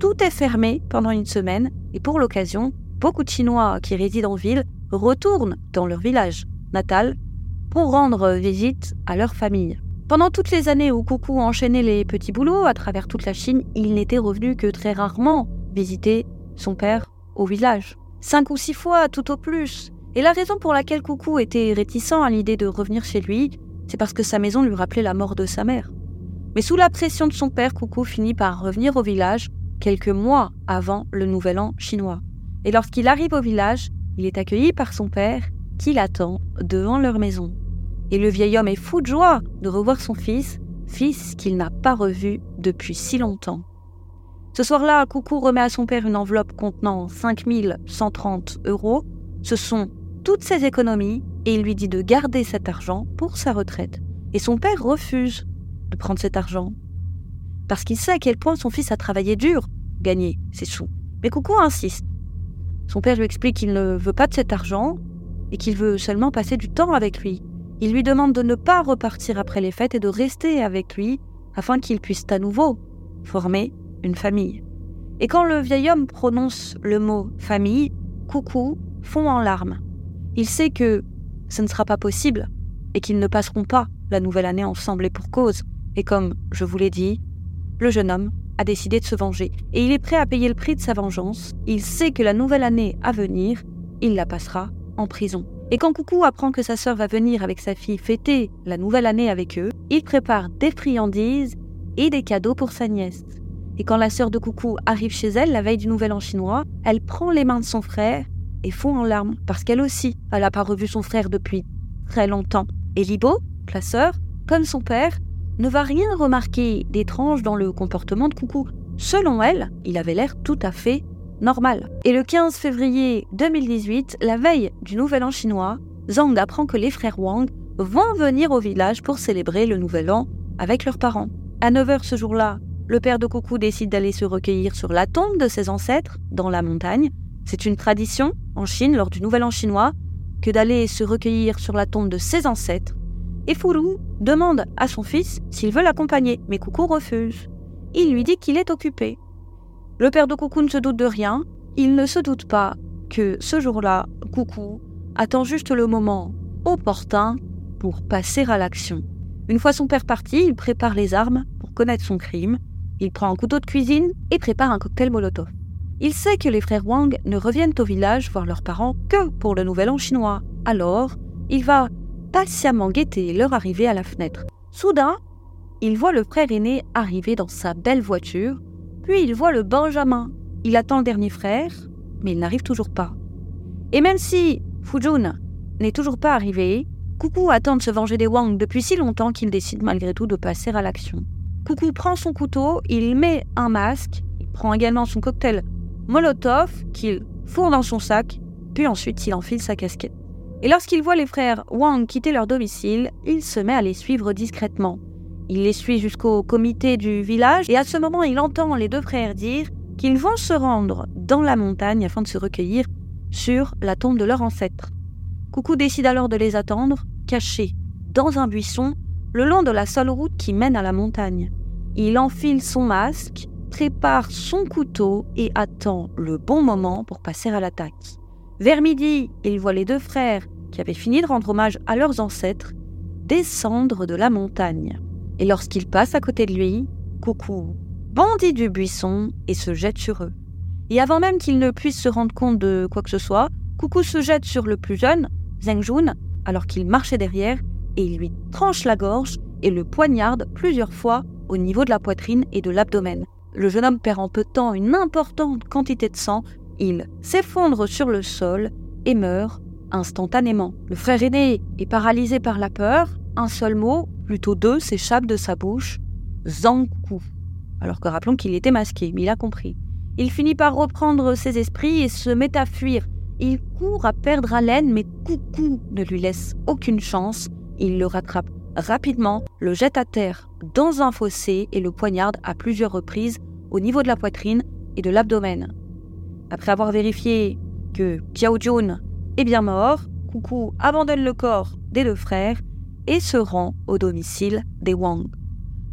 Tout est fermé pendant une semaine et pour l'occasion, beaucoup de Chinois qui résident en ville retournent dans leur village natal pour rendre visite à leur famille. Pendant toutes les années où Coucou enchaînait les petits boulots à travers toute la Chine, il n'était revenu que très rarement visiter son père au village. Cinq ou six fois tout au plus. Et la raison pour laquelle Coucou était réticent à l'idée de revenir chez lui, c'est parce que sa maison lui rappelait la mort de sa mère. Mais sous la pression de son père, Coucou finit par revenir au village quelques mois avant le nouvel an chinois. Et lorsqu'il arrive au village, il est accueilli par son père qui l'attend devant leur maison. Et le vieil homme est fou de joie de revoir son fils, fils qu'il n'a pas revu depuis si longtemps. Ce soir-là, Coucou remet à son père une enveloppe contenant 5130 euros. Ce sont toutes ses économies et il lui dit de garder cet argent pour sa retraite. Et son père refuse de prendre cet argent. Parce qu'il sait à quel point son fils a travaillé dur pour gagner ses sous. Mais Coucou insiste. Son père lui explique qu'il ne veut pas de cet argent et qu'il veut seulement passer du temps avec lui. Il lui demande de ne pas repartir après les fêtes et de rester avec lui afin qu'il puisse à nouveau former une famille. Et quand le vieil homme prononce le mot famille, Coucou fond en larmes. Il sait que ce ne sera pas possible et qu'ils ne passeront pas la nouvelle année ensemble et pour cause. Et comme je vous l'ai dit, le jeune homme a décidé de se venger et il est prêt à payer le prix de sa vengeance. Il sait que la nouvelle année à venir, il la passera en prison. Et quand Coucou apprend que sa sœur va venir avec sa fille fêter la nouvelle année avec eux, il prépare des friandises et des cadeaux pour sa nièce. Et quand la sœur de Coucou arrive chez elle la veille du nouvel an chinois, elle prend les mains de son frère et fond en larmes parce qu'elle aussi, elle n'a pas revu son frère depuis très longtemps. Et Libo, la sœur, comme son père, ne va rien remarquer d'étrange dans le comportement de Coucou. Selon elle, il avait l'air tout à fait normal. Et le 15 février 2018, la veille du Nouvel An chinois, Zhang apprend que les frères Wang vont venir au village pour célébrer le Nouvel An avec leurs parents. À 9h ce jour-là, le père de Coucou décide d'aller se recueillir sur la tombe de ses ancêtres, dans la montagne. C'est une tradition, en Chine, lors du Nouvel An chinois, que d'aller se recueillir sur la tombe de ses ancêtres. Et Furu demande à son fils s'il veut l'accompagner, mais Coucou refuse. Il lui dit qu'il est occupé. Le père de Coucou ne se doute de rien. Il ne se doute pas que ce jour-là, Coucou attend juste le moment opportun pour passer à l'action. Une fois son père parti, il prépare les armes pour connaître son crime il prend un couteau de cuisine et prépare un cocktail Molotov. Il sait que les frères Wang ne reviennent au village voir leurs parents que pour le nouvel an chinois. Alors, il va patiemment guetter leur arrivée à la fenêtre. Soudain, il voit le frère aîné arriver dans sa belle voiture, puis il voit le Benjamin. Il attend le dernier frère, mais il n'arrive toujours pas. Et même si Fujun n'est toujours pas arrivé, Coucou attend de se venger des Wang depuis si longtemps qu'il décide malgré tout de passer à l'action. Coucou prend son couteau, il met un masque, il prend également son cocktail Molotov qu'il fourre dans son sac, puis ensuite il enfile sa casquette. Et lorsqu'il voit les frères Wang quitter leur domicile, il se met à les suivre discrètement. Il les suit jusqu'au comité du village et à ce moment il entend les deux frères dire qu'ils vont se rendre dans la montagne afin de se recueillir sur la tombe de leur ancêtre. Coucou décide alors de les attendre, cachés dans un buisson, le long de la seule route qui mène à la montagne. Il enfile son masque, prépare son couteau et attend le bon moment pour passer à l'attaque. Vers midi, il voit les deux frères, qui avaient fini de rendre hommage à leurs ancêtres, descendre de la montagne. Et lorsqu'il passe à côté de lui, Coucou bondit du buisson et se jette sur eux. Et avant même qu'il ne puisse se rendre compte de quoi que ce soit, Coucou se jette sur le plus jeune, Zheng Jun, alors qu'il marchait derrière, et il lui tranche la gorge et le poignarde plusieurs fois au niveau de la poitrine et de l'abdomen. Le jeune homme perd en peu de temps une importante quantité de sang, il s'effondre sur le sol et meurt instantanément. Le frère aîné est paralysé par la peur, un seul mot, plutôt deux, s'échappe de sa bouche, Zangku. Alors que rappelons qu'il était masqué, mais il a compris. Il finit par reprendre ses esprits et se met à fuir. Il court à perdre haleine, mais Coucou ne lui laisse aucune chance. Il le rattrape rapidement, le jette à terre dans un fossé et le poignarde à plusieurs reprises au niveau de la poitrine et de l'abdomen. Après avoir vérifié que Xiao Jun est bien mort, Coucou abandonne le corps des deux frères et se rend au domicile des Wang.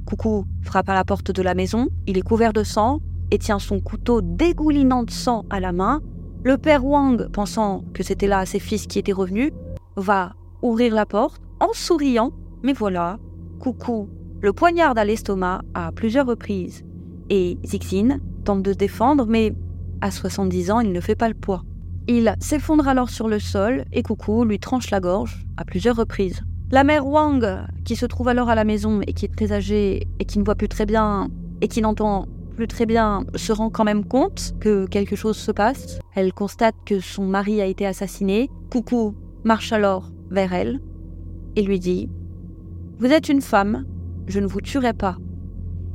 Coucou frappe à la porte de la maison, il est couvert de sang et tient son couteau dégoulinant de sang à la main. Le père Wang, pensant que c'était là ses fils qui étaient revenus, va ouvrir la porte en souriant, mais voilà, Coucou le poignarde à l'estomac à plusieurs reprises. Et Zixin tente de se défendre, mais à 70 ans, il ne fait pas le poids. Il s'effondre alors sur le sol et Coucou lui tranche la gorge à plusieurs reprises. La mère Wang, qui se trouve alors à la maison et qui est très âgée et qui ne voit plus très bien et qui n'entend plus très bien, se rend quand même compte que quelque chose se passe. Elle constate que son mari a été assassiné. Coucou marche alors vers elle et lui dit Vous êtes une femme, je ne vous tuerai pas.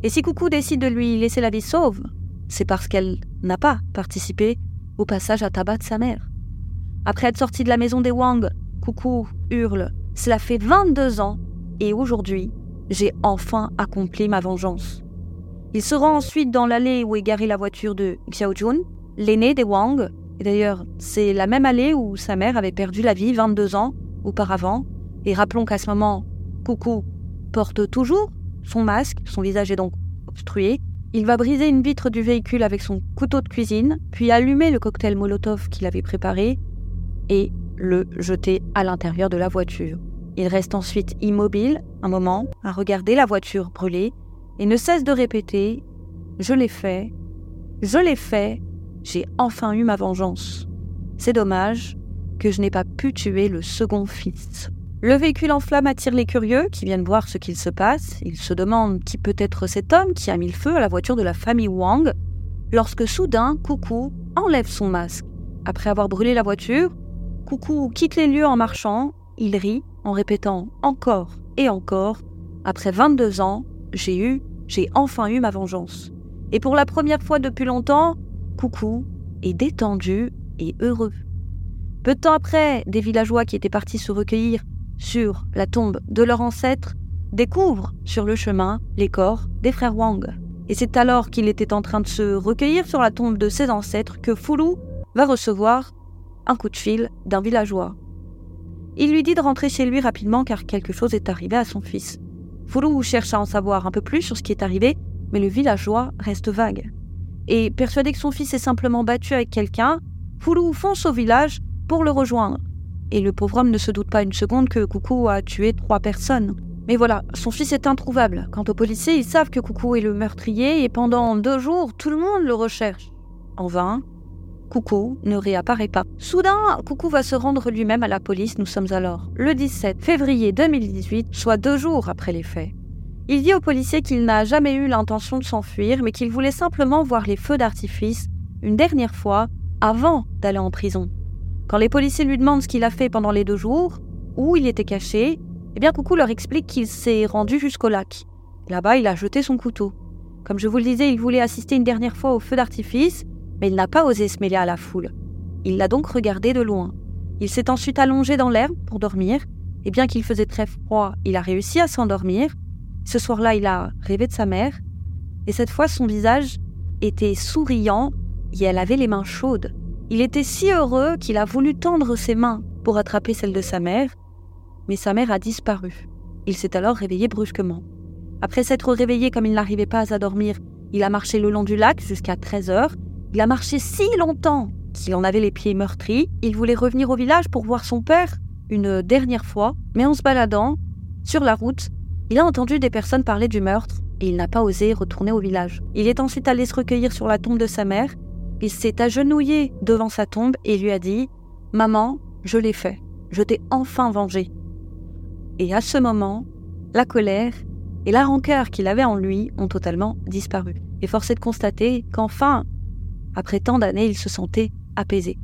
Et si Coucou décide de lui laisser la vie sauve, c'est parce qu'elle n'a pas participé au passage à tabac de sa mère. Après être sortie de la maison des Wang, Coucou hurle cela fait 22 ans et aujourd'hui, j'ai enfin accompli ma vengeance. Il se rend ensuite dans l'allée où est garée la voiture de Xiaojun, l'aîné des Wang. Et d'ailleurs, c'est la même allée où sa mère avait perdu la vie 22 ans auparavant. Et rappelons qu'à ce moment, Coucou porte toujours son masque, son visage est donc obstrué. Il va briser une vitre du véhicule avec son couteau de cuisine, puis allumer le cocktail Molotov qu'il avait préparé et le jeter à l'intérieur de la voiture. Il reste ensuite immobile un moment à regarder la voiture brûler et ne cesse de répéter ⁇ Je l'ai fait, je l'ai fait, j'ai enfin eu ma vengeance. C'est dommage que je n'ai pas pu tuer le second fils. Le véhicule en flamme attire les curieux qui viennent voir ce qu'il se passe. Ils se demandent qui peut être cet homme qui a mis le feu à la voiture de la famille Wang, lorsque soudain, Coucou enlève son masque. Après avoir brûlé la voiture, Coucou quitte les lieux en marchant, il rit en répétant encore et encore Après 22 ans, j'ai eu, j'ai enfin eu ma vengeance. Et pour la première fois depuis longtemps, Coucou est détendu et heureux. Peu de temps après, des villageois qui étaient partis se recueillir sur la tombe de leur ancêtre découvrent sur le chemin les corps des frères Wang. Et c'est alors qu'il était en train de se recueillir sur la tombe de ses ancêtres que Fulu va recevoir un coup de fil d'un villageois. Il lui dit de rentrer chez lui rapidement car quelque chose est arrivé à son fils. Foulou cherche à en savoir un peu plus sur ce qui est arrivé, mais le villageois reste vague. Et persuadé que son fils est simplement battu avec quelqu'un, Foulou fonce au village pour le rejoindre. Et le pauvre homme ne se doute pas une seconde que Coucou a tué trois personnes. Mais voilà, son fils est introuvable. Quant aux policiers, ils savent que Coucou est le meurtrier et pendant deux jours, tout le monde le recherche. En vain, Coucou ne réapparaît pas. Soudain, Coucou va se rendre lui-même à la police. Nous sommes alors le 17 février 2018, soit deux jours après les faits. Il dit aux policiers qu'il n'a jamais eu l'intention de s'enfuir, mais qu'il voulait simplement voir les feux d'artifice une dernière fois avant d'aller en prison. Quand les policiers lui demandent ce qu'il a fait pendant les deux jours, où il était caché, eh bien Coucou leur explique qu'il s'est rendu jusqu'au lac. Là-bas, il a jeté son couteau. Comme je vous le disais, il voulait assister une dernière fois au feu d'artifice, mais il n'a pas osé se mêler à la foule. Il l'a donc regardé de loin. Il s'est ensuite allongé dans l'herbe pour dormir, et bien qu'il faisait très froid, il a réussi à s'endormir. Ce soir-là, il a rêvé de sa mère, et cette fois son visage était souriant et elle avait les mains chaudes. Il était si heureux qu'il a voulu tendre ses mains pour attraper celle de sa mère, mais sa mère a disparu. Il s'est alors réveillé brusquement. Après s'être réveillé comme il n'arrivait pas à dormir, il a marché le long du lac jusqu'à 13 heures il a marché si longtemps qu'il en avait les pieds meurtris. Il voulait revenir au village pour voir son père une dernière fois, mais en se baladant sur la route, il a entendu des personnes parler du meurtre et il n'a pas osé retourner au village. Il est ensuite allé se recueillir sur la tombe de sa mère. Il s'est agenouillé devant sa tombe et lui a dit Maman, je l'ai fait. Je t'ai enfin vengé. Et à ce moment, la colère et la rancœur qu'il avait en lui ont totalement disparu. Et force est de constater qu'enfin, après tant d'années, il se sentait apaisé.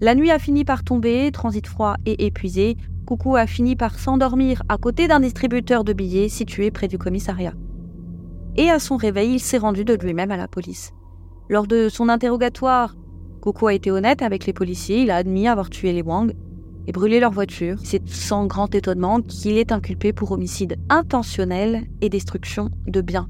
La nuit a fini par tomber, transit froid et épuisé. Coucou a fini par s'endormir à côté d'un distributeur de billets situé près du commissariat. Et à son réveil, il s'est rendu de lui-même à la police. Lors de son interrogatoire, Coucou a été honnête avec les policiers, il a admis avoir tué les Wang et brûlé leur voiture. C'est sans grand étonnement qu'il est inculpé pour homicide intentionnel et destruction de biens.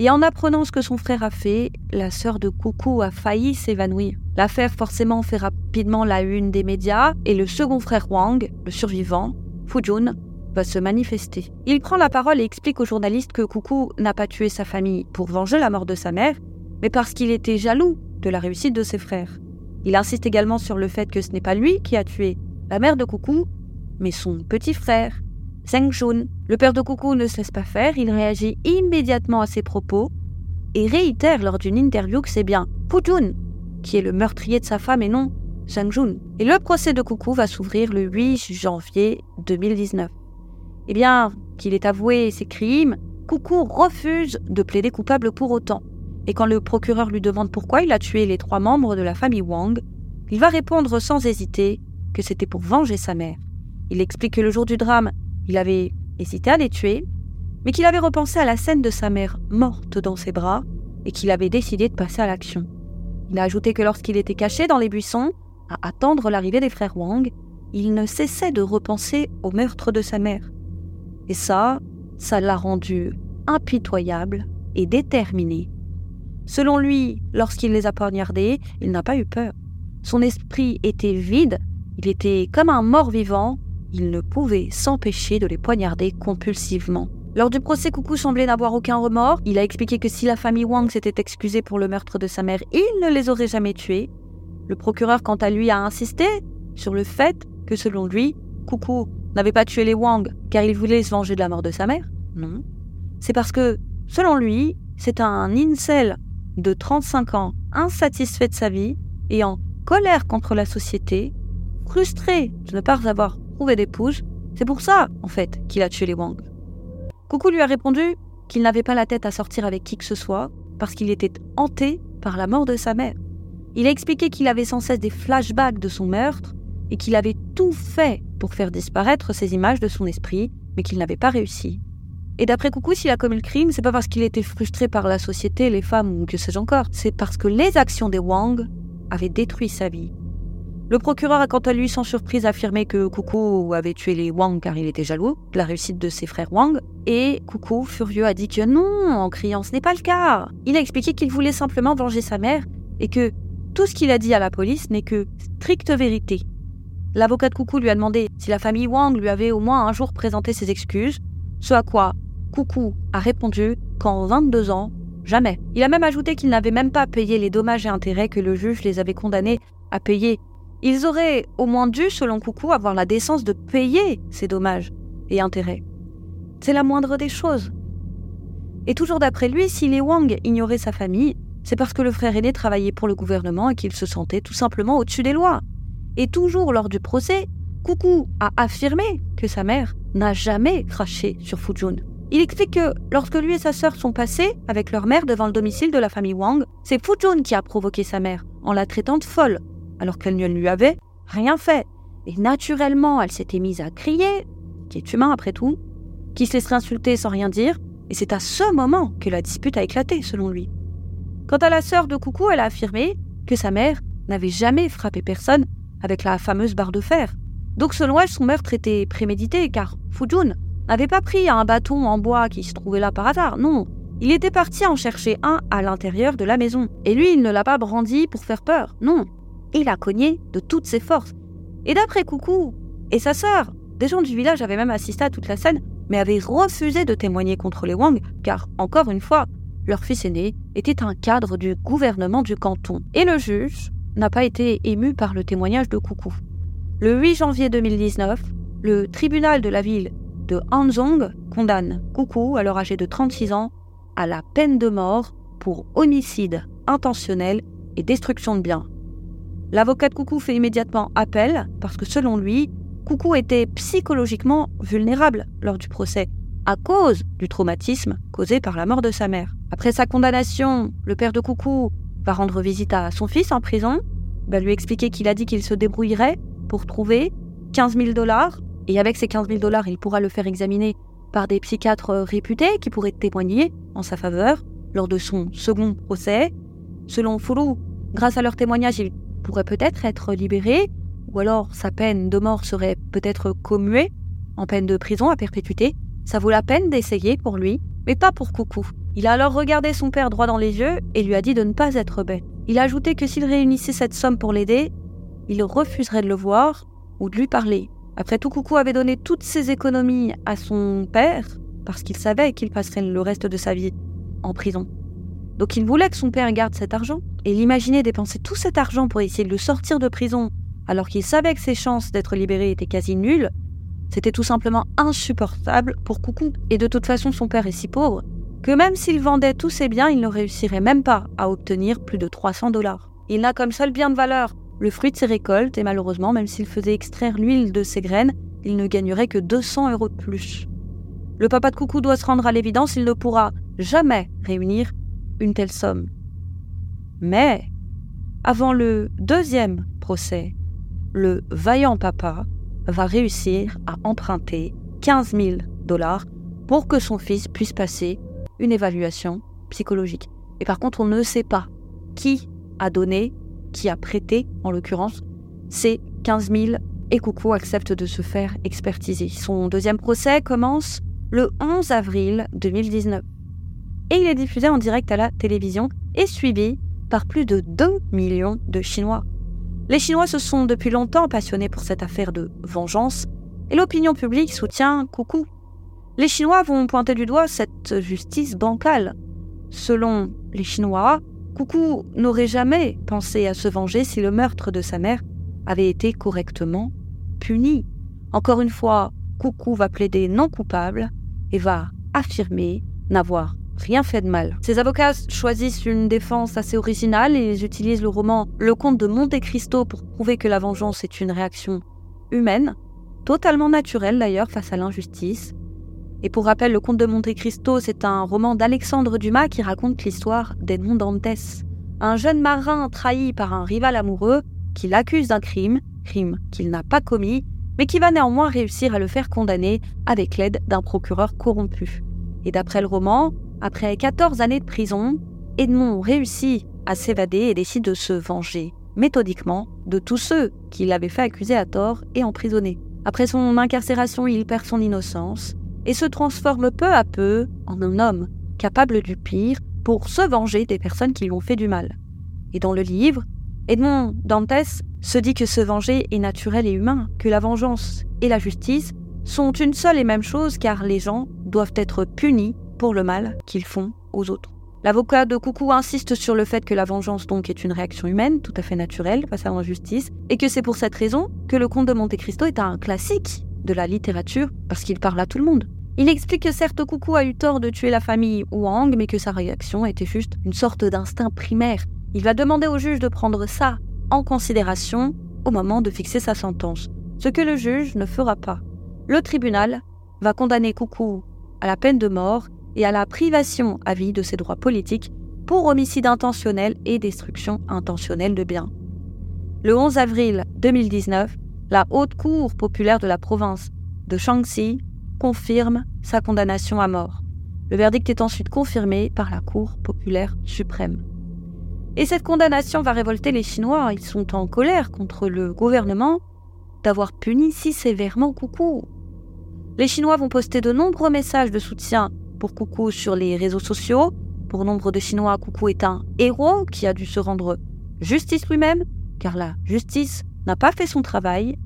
Et en apprenant ce que son frère a fait, la sœur de Coucou a failli s'évanouir. L'affaire forcément fait rapidement la une des médias et le second frère Wang, le survivant, Fujun, va se manifester. Il prend la parole et explique aux journalistes que Coucou n'a pas tué sa famille pour venger la mort de sa mère, mais parce qu'il était jaloux de la réussite de ses frères. Il insiste également sur le fait que ce n'est pas lui qui a tué la mère de Coucou, mais son petit frère, Zheng Jun. Le père de Coucou ne se laisse pas faire, il réagit immédiatement à ses propos et réitère lors d'une interview que c'est bien Jun qui est le meurtrier de sa femme et non Sang-jun. Et le procès de Coucou va s'ouvrir le 8 janvier 2019. Eh bien, qu'il ait avoué ses crimes, Coucou refuse de plaider coupable pour autant. Et quand le procureur lui demande pourquoi il a tué les trois membres de la famille Wang, il va répondre sans hésiter que c'était pour venger sa mère. Il explique que le jour du drame, il avait hésité à les tuer, mais qu'il avait repensé à la scène de sa mère morte dans ses bras et qu'il avait décidé de passer à l'action. Il a ajouté que lorsqu'il était caché dans les buissons, à attendre l'arrivée des frères Wang, il ne cessait de repenser au meurtre de sa mère. Et ça, ça l'a rendu impitoyable et déterminé. Selon lui, lorsqu'il les a poignardés, il n'a pas eu peur. Son esprit était vide, il était comme un mort-vivant, il ne pouvait s'empêcher de les poignarder compulsivement. Lors du procès, Coucou semblait n'avoir aucun remords. Il a expliqué que si la famille Wang s'était excusée pour le meurtre de sa mère, il ne les aurait jamais tués. Le procureur, quant à lui, a insisté sur le fait que, selon lui, Coucou n'avait pas tué les Wang car il voulait se venger de la mort de sa mère. Non. C'est parce que, selon lui, c'est un incel de 35 ans, insatisfait de sa vie et en colère contre la société, frustré de ne pas avoir d'épouse. C'est pour ça, en fait, qu'il a tué les Wang. Coucou lui a répondu qu'il n'avait pas la tête à sortir avec qui que ce soit parce qu'il était hanté par la mort de sa mère. Il a expliqué qu'il avait sans cesse des flashbacks de son meurtre et qu'il avait tout fait pour faire disparaître ces images de son esprit, mais qu'il n'avait pas réussi. Et d'après Coucou, s'il a commis le crime, c'est pas parce qu'il était frustré par la société, les femmes ou que sais-je encore, c'est parce que les actions des Wang avaient détruit sa vie. Le procureur a quant à lui sans surprise affirmé que Coucou avait tué les Wang car il était jaloux de la réussite de ses frères Wang, et Coucou, furieux, a dit que non, en criant ce n'est pas le cas. Il a expliqué qu'il voulait simplement venger sa mère et que tout ce qu'il a dit à la police n'est que stricte vérité. L'avocat de Coucou lui a demandé si la famille Wang lui avait au moins un jour présenté ses excuses, ce à quoi Coucou a répondu qu'en 22 ans, jamais. Il a même ajouté qu'il n'avait même pas payé les dommages et intérêts que le juge les avait condamnés à payer ils auraient au moins dû, selon Coucou, avoir la décence de payer ces dommages et intérêts. C'est la moindre des choses. Et toujours d'après lui, si les Wang ignoraient sa famille, c'est parce que le frère aîné travaillait pour le gouvernement et qu'il se sentait tout simplement au-dessus des lois. Et toujours lors du procès, Coucou a affirmé que sa mère n'a jamais craché sur Fujun. Il explique que lorsque lui et sa sœur sont passés avec leur mère devant le domicile de la famille Wang, c'est Fujun qui a provoqué sa mère en la traitant de folle alors qu'elle ne lui avait rien fait. Et naturellement, elle s'était mise à crier, qui est humain après tout, qui se laisserait insulter sans rien dire, et c'est à ce moment que la dispute a éclaté, selon lui. Quant à la sœur de Coucou, elle a affirmé que sa mère n'avait jamais frappé personne avec la fameuse barre de fer. Donc selon elle, son meurtre était prémédité, car Fujun n'avait pas pris un bâton en bois qui se trouvait là par hasard, non. Il était parti en chercher un à l'intérieur de la maison. Et lui, il ne l'a pas brandi pour faire peur, non il a cogné de toutes ses forces. Et d'après Coucou et sa sœur, des gens du village avaient même assisté à toute la scène, mais avaient refusé de témoigner contre les Wang, car, encore une fois, leur fils aîné était un cadre du gouvernement du canton. Et le juge n'a pas été ému par le témoignage de Coucou. Le 8 janvier 2019, le tribunal de la ville de Hanzhong condamne Coucou, alors âgé de 36 ans, à la peine de mort pour homicide intentionnel et destruction de biens. L'avocat de Coucou fait immédiatement appel parce que selon lui, Coucou était psychologiquement vulnérable lors du procès à cause du traumatisme causé par la mort de sa mère. Après sa condamnation, le père de Coucou va rendre visite à son fils en prison, va lui expliquer qu'il a dit qu'il se débrouillerait pour trouver 15 000 dollars, et avec ces 15 000 dollars, il pourra le faire examiner par des psychiatres réputés qui pourraient témoigner en sa faveur lors de son second procès. Selon Furu, Grâce à leur témoignage, il pourrait peut-être être libéré, ou alors sa peine de mort serait peut-être commuée en peine de prison à perpétuité. Ça vaut la peine d'essayer pour lui, mais pas pour Coucou. Il a alors regardé son père droit dans les yeux et lui a dit de ne pas être bête. Il a ajouté que s'il réunissait cette somme pour l'aider, il refuserait de le voir ou de lui parler. Après tout, Coucou avait donné toutes ses économies à son père parce qu'il savait qu'il passerait le reste de sa vie en prison. Donc il voulait que son père garde cet argent et l'imaginait dépenser tout cet argent pour essayer de le sortir de prison alors qu'il savait que ses chances d'être libéré étaient quasi nulles. C'était tout simplement insupportable pour Coucou. Et de toute façon, son père est si pauvre que même s'il vendait tous ses biens, il ne réussirait même pas à obtenir plus de 300 dollars. Il n'a comme seul bien de valeur le fruit de ses récoltes et malheureusement, même s'il faisait extraire l'huile de ses graines, il ne gagnerait que 200 euros de plus. Le papa de Coucou doit se rendre à l'évidence, il ne pourra jamais réunir une telle somme. Mais, avant le deuxième procès, le vaillant papa va réussir à emprunter 15 000 dollars pour que son fils puisse passer une évaluation psychologique. Et par contre, on ne sait pas qui a donné, qui a prêté, en l'occurrence, ces 15 000 et Coucou accepte de se faire expertiser. Son deuxième procès commence le 11 avril 2019 et il est diffusé en direct à la télévision et suivi par plus de 2 millions de Chinois. Les Chinois se sont depuis longtemps passionnés pour cette affaire de vengeance et l'opinion publique soutient Coucou. Les Chinois vont pointer du doigt cette justice bancale. Selon les Chinois, Coucou n'aurait jamais pensé à se venger si le meurtre de sa mère avait été correctement puni. Encore une fois, Coucou va plaider non coupable et va affirmer n'avoir rien fait de mal. Ses avocats choisissent une défense assez originale et ils utilisent le roman Le Comte de Monte Cristo pour prouver que la vengeance est une réaction humaine, totalement naturelle d'ailleurs face à l'injustice. Et pour rappel, Le Comte de Monte Cristo, c'est un roman d'Alexandre Dumas qui raconte l'histoire d'Edmond Dantès, un jeune marin trahi par un rival amoureux qui l'accuse d'un crime, crime qu'il n'a pas commis, mais qui va néanmoins réussir à le faire condamner avec l'aide d'un procureur corrompu. Et d'après le roman, après 14 années de prison, Edmond réussit à s'évader et décide de se venger méthodiquement de tous ceux qui l'avaient fait accuser à tort et emprisonner. Après son incarcération, il perd son innocence et se transforme peu à peu en un homme capable du pire pour se venger des personnes qui lui ont fait du mal. Et dans le livre, Edmond Dantès se dit que se venger est naturel et humain, que la vengeance et la justice sont une seule et même chose car les gens doivent être punis pour le mal qu'ils font aux autres. L'avocat de Coucou insiste sur le fait que la vengeance donc est une réaction humaine, tout à fait naturelle face à l'injustice, et que c'est pour cette raison que le comte de Monte Cristo est un classique de la littérature, parce qu'il parle à tout le monde. Il explique que certes Coucou a eu tort de tuer la famille Wang, mais que sa réaction était juste une sorte d'instinct primaire. Il va demander au juge de prendre ça en considération au moment de fixer sa sentence, ce que le juge ne fera pas. Le tribunal va condamner Coucou à la peine de mort et à la privation à vie de ses droits politiques pour homicide intentionnel et destruction intentionnelle de biens. Le 11 avril 2019, la Haute Cour populaire de la province de Shaanxi confirme sa condamnation à mort. Le verdict est ensuite confirmé par la Cour populaire suprême. Et cette condamnation va révolter les Chinois. Ils sont en colère contre le gouvernement d'avoir puni si sévèrement Coucou. Les Chinois vont poster de nombreux messages de soutien pour Coucou sur les réseaux sociaux. Pour nombre de Chinois, Coucou est un héros qui a dû se rendre justice lui-même, car la justice n'a pas fait son travail.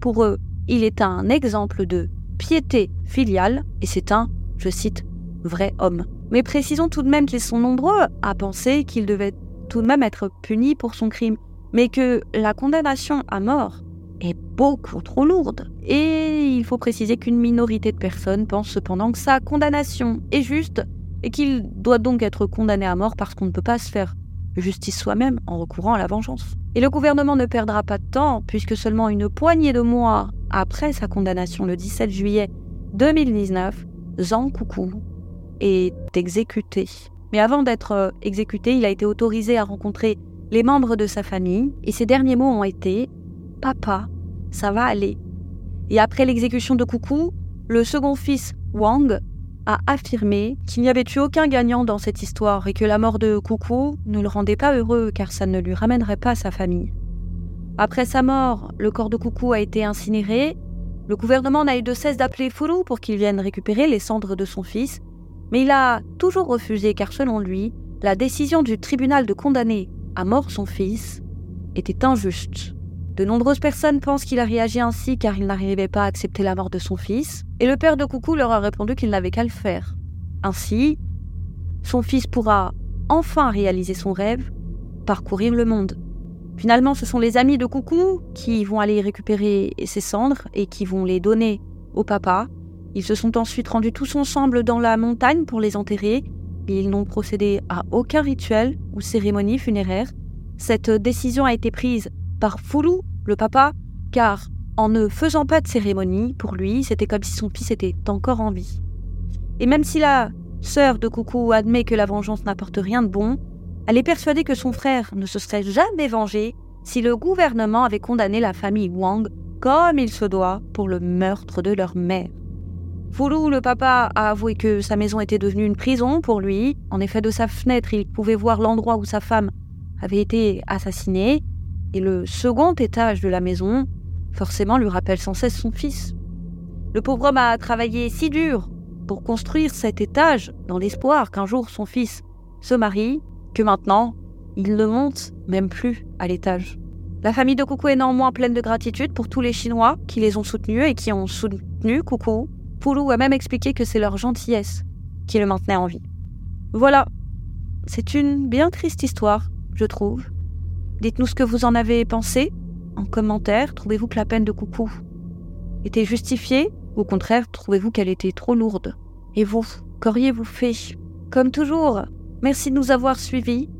Pour eux, il est un exemple de piété filiale, et c'est un, je cite, vrai homme. Mais précisons tout de même qu'ils sont nombreux à penser qu'il devait tout de même être puni pour son crime, mais que la condamnation à mort est beaucoup trop lourde. Et il faut préciser qu'une minorité de personnes pensent cependant que sa condamnation est juste et qu'il doit donc être condamné à mort parce qu'on ne peut pas se faire justice soi-même en recourant à la vengeance. Et le gouvernement ne perdra pas de temps puisque seulement une poignée de mois après sa condamnation le 17 juillet 2019, Zhang Coucou est exécuté. Mais avant d'être euh, exécuté, il a été autorisé à rencontrer les membres de sa famille et ses derniers mots ont été Papa, ça va aller. Et après l'exécution de Coucou, le second fils, Wang, a affirmé qu'il n'y avait eu aucun gagnant dans cette histoire et que la mort de Coucou ne le rendait pas heureux car ça ne lui ramènerait pas sa famille. Après sa mort, le corps de Coucou a été incinéré. Le gouvernement n'a eu de cesse d'appeler Furu pour qu'il vienne récupérer les cendres de son fils, mais il a toujours refusé car selon lui, la décision du tribunal de condamner à mort son fils était injuste. De nombreuses personnes pensent qu'il a réagi ainsi car il n'arrivait pas à accepter la mort de son fils, et le père de Coucou leur a répondu qu'il n'avait qu'à le faire. Ainsi, son fils pourra enfin réaliser son rêve, parcourir le monde. Finalement, ce sont les amis de Coucou qui vont aller récupérer ses cendres et qui vont les donner au papa. Ils se sont ensuite rendus tous ensemble dans la montagne pour les enterrer, mais ils n'ont procédé à aucun rituel ou cérémonie funéraire. Cette décision a été prise par Foulou, le papa, car en ne faisant pas de cérémonie, pour lui, c'était comme si son fils était encore en vie. Et même si la sœur de Coucou admet que la vengeance n'apporte rien de bon, elle est persuadée que son frère ne se serait jamais vengé si le gouvernement avait condamné la famille Wang comme il se doit pour le meurtre de leur mère. Foulou, le papa, a avoué que sa maison était devenue une prison pour lui. En effet, de sa fenêtre, il pouvait voir l'endroit où sa femme avait été assassinée, et le second étage de la maison, forcément, lui rappelle sans cesse son fils. Le pauvre homme a travaillé si dur pour construire cet étage dans l'espoir qu'un jour son fils se marie, que maintenant, il ne monte même plus à l'étage. La famille de Coucou est néanmoins pleine de gratitude pour tous les Chinois qui les ont soutenus et qui ont soutenu Coucou. Poulou a même expliqué que c'est leur gentillesse qui le maintenait en vie. Voilà, c'est une bien triste histoire, je trouve. Dites-nous ce que vous en avez pensé en commentaire. Trouvez-vous que la peine de Coucou était justifiée ou au contraire trouvez-vous qu'elle était trop lourde? Et vous, qu'auriez-vous fait? Comme toujours, merci de nous avoir suivis.